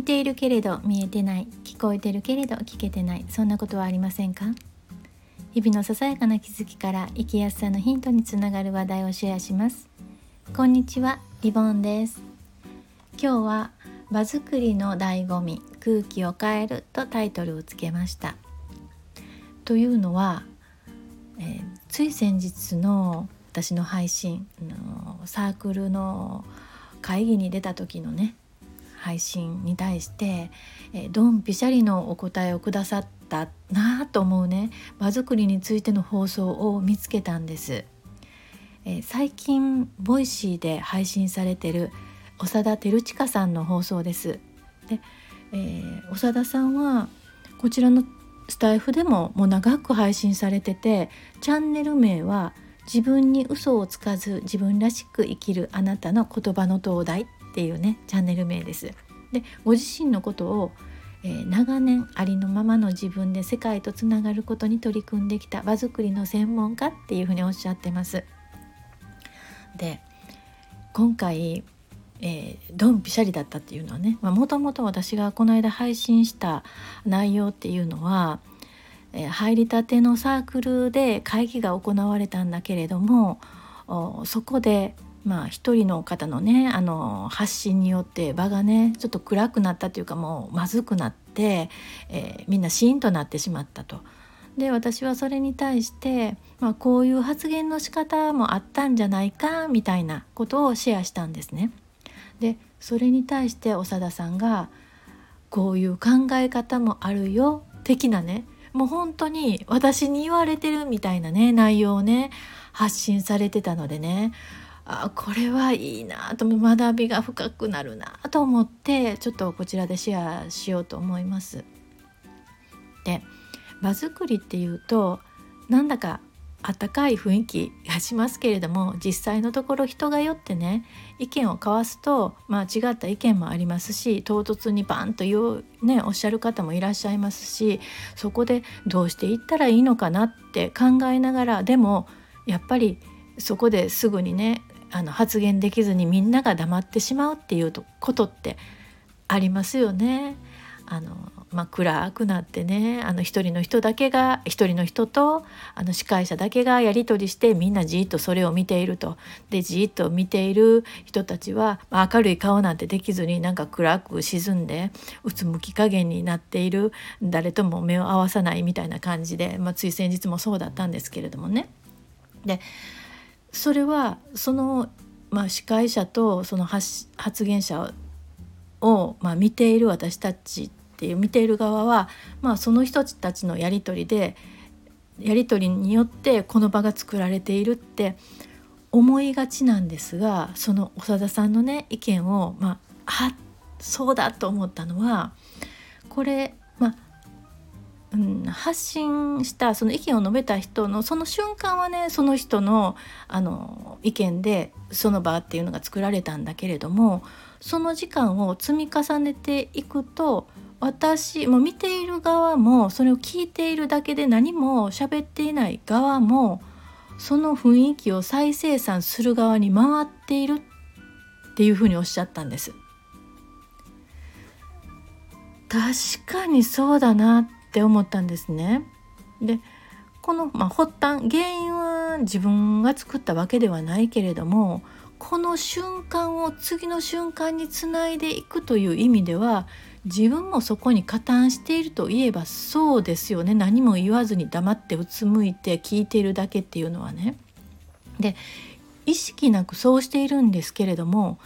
見ているけれど見えてない聞こえてるけれど聞けてないそんなことはありませんか？日々のささやかな気づきから生きやすさのヒントにつながる話題をシェアします。こんにちはリボンです。今日は場作りの醍醐味空気を変えるとタイトルをつけました。というのは、えー、つい先日の私の配信のサークルの会議に出た時のね配信に対して、えー、ドンピシャリのお答えをくださったなと思うね場作りについての放送を見つけたんです、えー、最近 Voicy で配信されてる長田照親さんの放送です。で、えー、長田さんはこちらのスタエフでももう長く配信されててチャンネル名は自分に嘘をつかず自分らしく生きるあなたの言葉の灯台っていうねチャンネル名です。でご自身のことを、えー、長年ありのままの自分で世界とつながることに取り組んできた場作りの専門家っていうふうにおっしゃってます。で今回、えー、ドンピシャリだったっていうのはねもともと私がこの間配信した内容っていうのはえ入りたてのサークルで会議が行われたんだけれどもそこでまあ一人の方のねあの発信によって場がねちょっと暗くなったというかもうまずくなって、えー、みんなシーンとなってしまったと。で私はそれに対して、まあ、こういう発言の仕方もあったんじゃないかみたいなことをシェアしたんですね。でそれに対して長田さんがこういう考え方もあるよ的なねもう本当に私に言われてるみたいなね内容をね発信されてたのでねあこれはいいなと学びが深くなるなと思ってちょっとこちらでシェアしようと思います。で場作りっていうとなんだかあったかい雰囲気がしますけれども実際のところ人がよってね意見を交わすと、まあ、違った意見もありますし唐突にバンと言う、ね、おっしゃる方もいらっしゃいますしそこでどうしていったらいいのかなって考えながらでもやっぱりそこですぐにねあの発言できずにみんなが黙ってしまうっていうことってありますよね。あのまあ、暗くなってねあの一人の人だけが一人の人とあの司会者だけがやり取りしてみんなじっとそれを見ているとでじっと見ている人たちは、まあ、明るい顔なんてできずになんか暗く沈んでうつむき加減になっている誰とも目を合わさないみたいな感じで、まあ、つい先日もそうだったんですけれどもね。でそれはその、まあ、司会者とその発言者を、まあ、見ている私たちっていう見ている側は、まあ、その人たちのやり取りでやり取りによってこの場が作られているって思いがちなんですがその長田さんのね意見を、まあ、あそうだと思ったのはこれ、まあうん、発信したその意見を述べた人のその瞬間はねその人のあの意見でその場っていうのが作られたんだけれどもその時間を積み重ねていくと私も見ている側もそれを聞いているだけで何も喋っていない側もその雰囲気を再生産する側に回っているっていうふうにおっしゃったんです。確かにそうだなって思ったんですね。でこの、まあ、発端原因は自分が作ったわけではないけれどもこの瞬間を次の瞬間につないでいくという意味では自分もそこに加担しているといえばそうですよね何も言わずに黙ってうつむいて聞いているだけっていうのはね。で意識なくそうしているんですけれども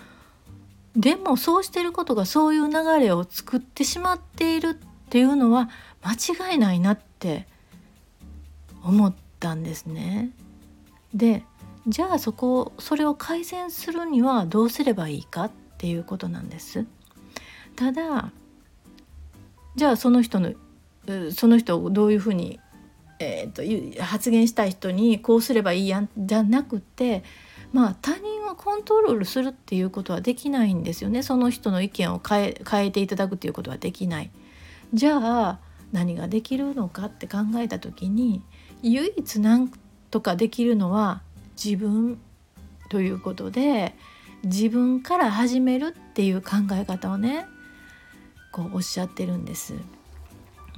でもそうしていることがそういう流れを作ってしまっているっていうのは間違いないなって思ったんですね。でじゃあそこそれを改善するにはどうすればいいかっていうことなんです。ただじゃあその人のその人をどういうふうに、えーと、発言したい人にこうすればいいやんじゃなくてまあ他人をコントロールするっていうことはできないんですよねその人の意見を変え変えていただくっていうことはできない。じゃあ何ができるのかって考えた時に唯一何とかできるのは自分ということで自分から始めるっていう考え方をねこうおっしゃってるんです。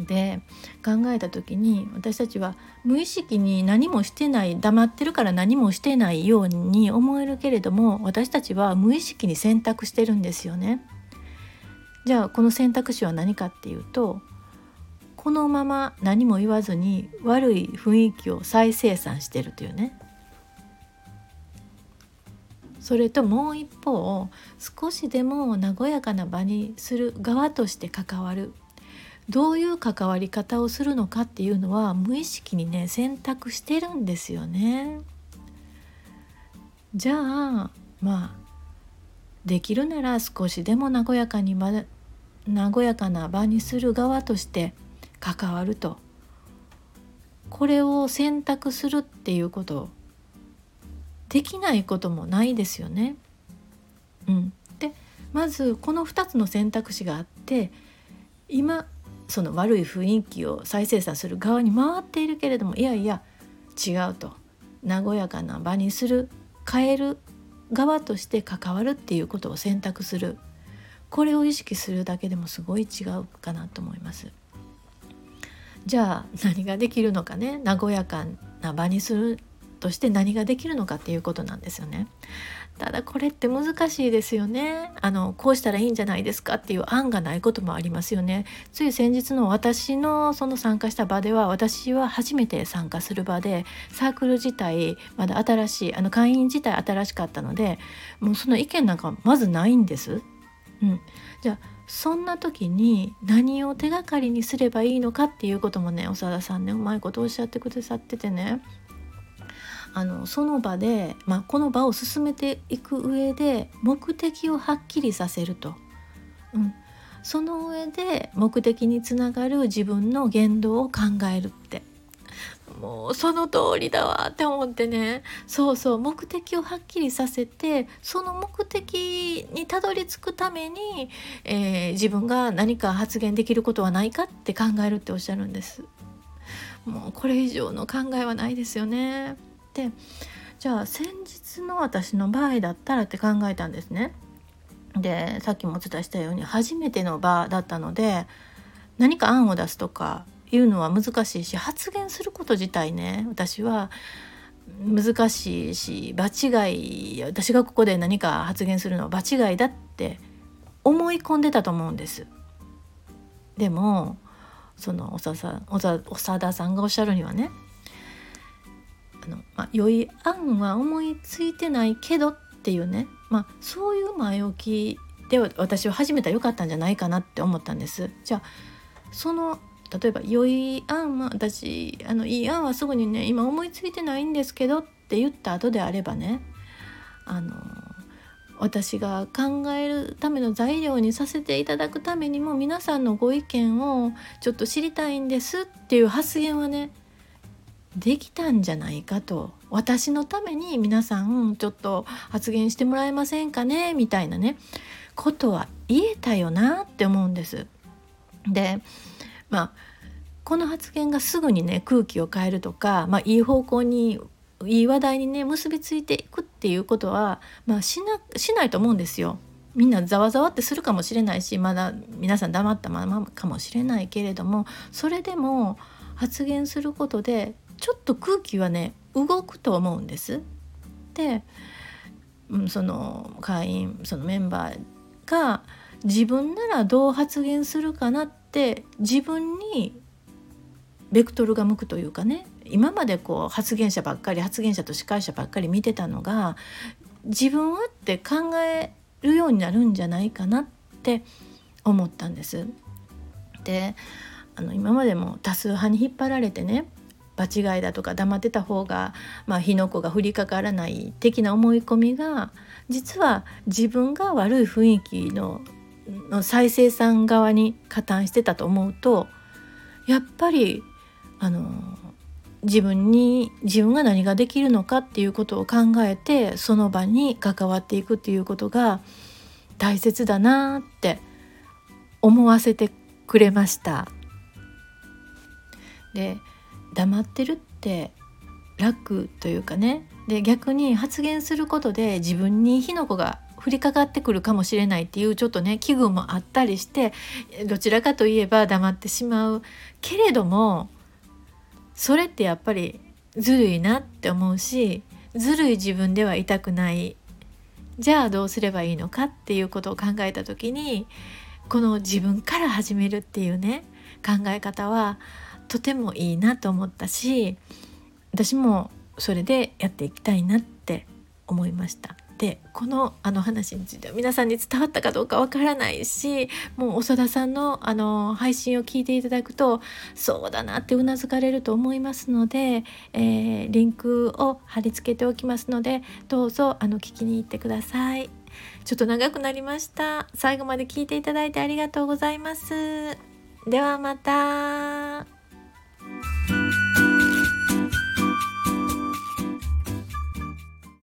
で考えた時に私たちは無意識に何もしてない黙ってるから何もしてないように思えるけれども私たちは無意識に選択してるんですよね。じゃあこの選択肢は何かっていうとこのまま何も言わずに悪い雰囲気を再生産してるというねそれともう一方少しでも和やかな場にする側として関わるどういう関わり方をするのかっていうのは無意識にね選択してるんですよね。じゃあまあできるなら少しでも和やかに和やかな場にする側として関わるとこれを選択するっていうことできないこともないですよね。うん、でまずこの2つの選択肢があって今その悪い雰囲気を再生産する側に回っているけれどもいやいや違うと和やかな場にする変える側として関わるっていうことを選択するこれを意識するだけでもすごい違うかなと思います。じゃあ何ができるのかね和やかな場にするとして何ができるのかっていうことなんですよね。ただこれって難しいですよねあのこうしたらいいんじゃないですかっていう案がないこともありますよねつい先日の私のその参加した場では私は初めて参加する場でサークル自体まだ新しいあの会員自体新しかったのでもうその意見なんかまずないんです。うん、じゃあそんな時に何を手がかりにすればいいのかっていうこともね長田さんねうまいことおっしゃってくださっててねあのその場で、まあ、この場を進めていく上で目的をはっきりさせると、うん、その上で目的につながる自分の言動を考えるって。もうその通りだわって思ってね。そうそう。目的をはっきりさせてその目的にたどり着くために、えー、自分が何か発言できることはないかって考えるっておっしゃるんです。もうこれ以上の考えはないですよね。ってじゃあ先日の私の場合だったらって考えたんですね。でさっきもお伝えしたように初めての場だったので何か案を出すとかいうのは難しいし発言すること自体ね私は難しいし場違い私がここで何か発言するのは場違いだって思い込んでたと思うんです。でもその長田さんがおっしゃるにはねあの、まあ、良い案は思いついてないけどっていうね、まあ、そういう前置きで私は始めたらよかったんじゃないかなって思ったんです。じゃあその例えば良い案は私あのいい案はすぐにね今思いついてないんですけどって言った後であればねあの私が考えるための材料にさせていただくためにも皆さんのご意見をちょっと知りたいんですっていう発言はねできたんじゃないかと私のために皆さんちょっと発言してもらえませんかね？みたいなねことは言えたよなって思うんです。でまあこの発言がすぐにね空気を変えるとか、まあ、いい方向にいい話題にね結びついていくっていうことは、まあ、しなしないと思うんですよ。みんなざわざわってするかもしれないしまだ皆さん黙ったままかもしれないけれどもそれでも発言することでちょっと空気はね動くと思うんです。で、うん、その会員そのメンバーが自分ならどう発言するかなって自分にベクトルが向くというかね今までこう発言者ばっかり発言者と司会者ばっかり見てたのが自分はって考えるようになるんじゃないかなって思ったんです。であの今までも多数派に引っ張られてね場違いだとか黙ってた方が、まあ、火の粉が降りかからない的な思い込みが実は自分が悪い雰囲気のの再生産側に加担してたと思うとやっぱりあの自分に自分が何ができるのかっていうことを考えてその場に関わっていくっていうことが大切だなって思わせてくれました。で黙ってるって楽というかね。で逆に発言することで自分に火の粉が降りかかってくるかもしれないっていうちょっとね気分もあったりしてどちらかといえば黙ってしまうけれどもそれってやっぱりずるいなって思うしずるい自分ではいたくない。じゃあどうすればいいのかっていうことを考えた時にこの自分から始めるっていうね考え方はとてもいいなと思ったし私もそれでやっていきたいなって思いました。でこのあの話については皆さんに伝わったかどうかわからないしもう長田さんのあの配信を聞いていただくとそうだなってうなずかれると思いますので、えー、リンクを貼り付けておきますのでどうぞあの聞きに行ってください。ちょっと長くなりました。最後まで聞いていただいてありがとうございます。ではまた。Música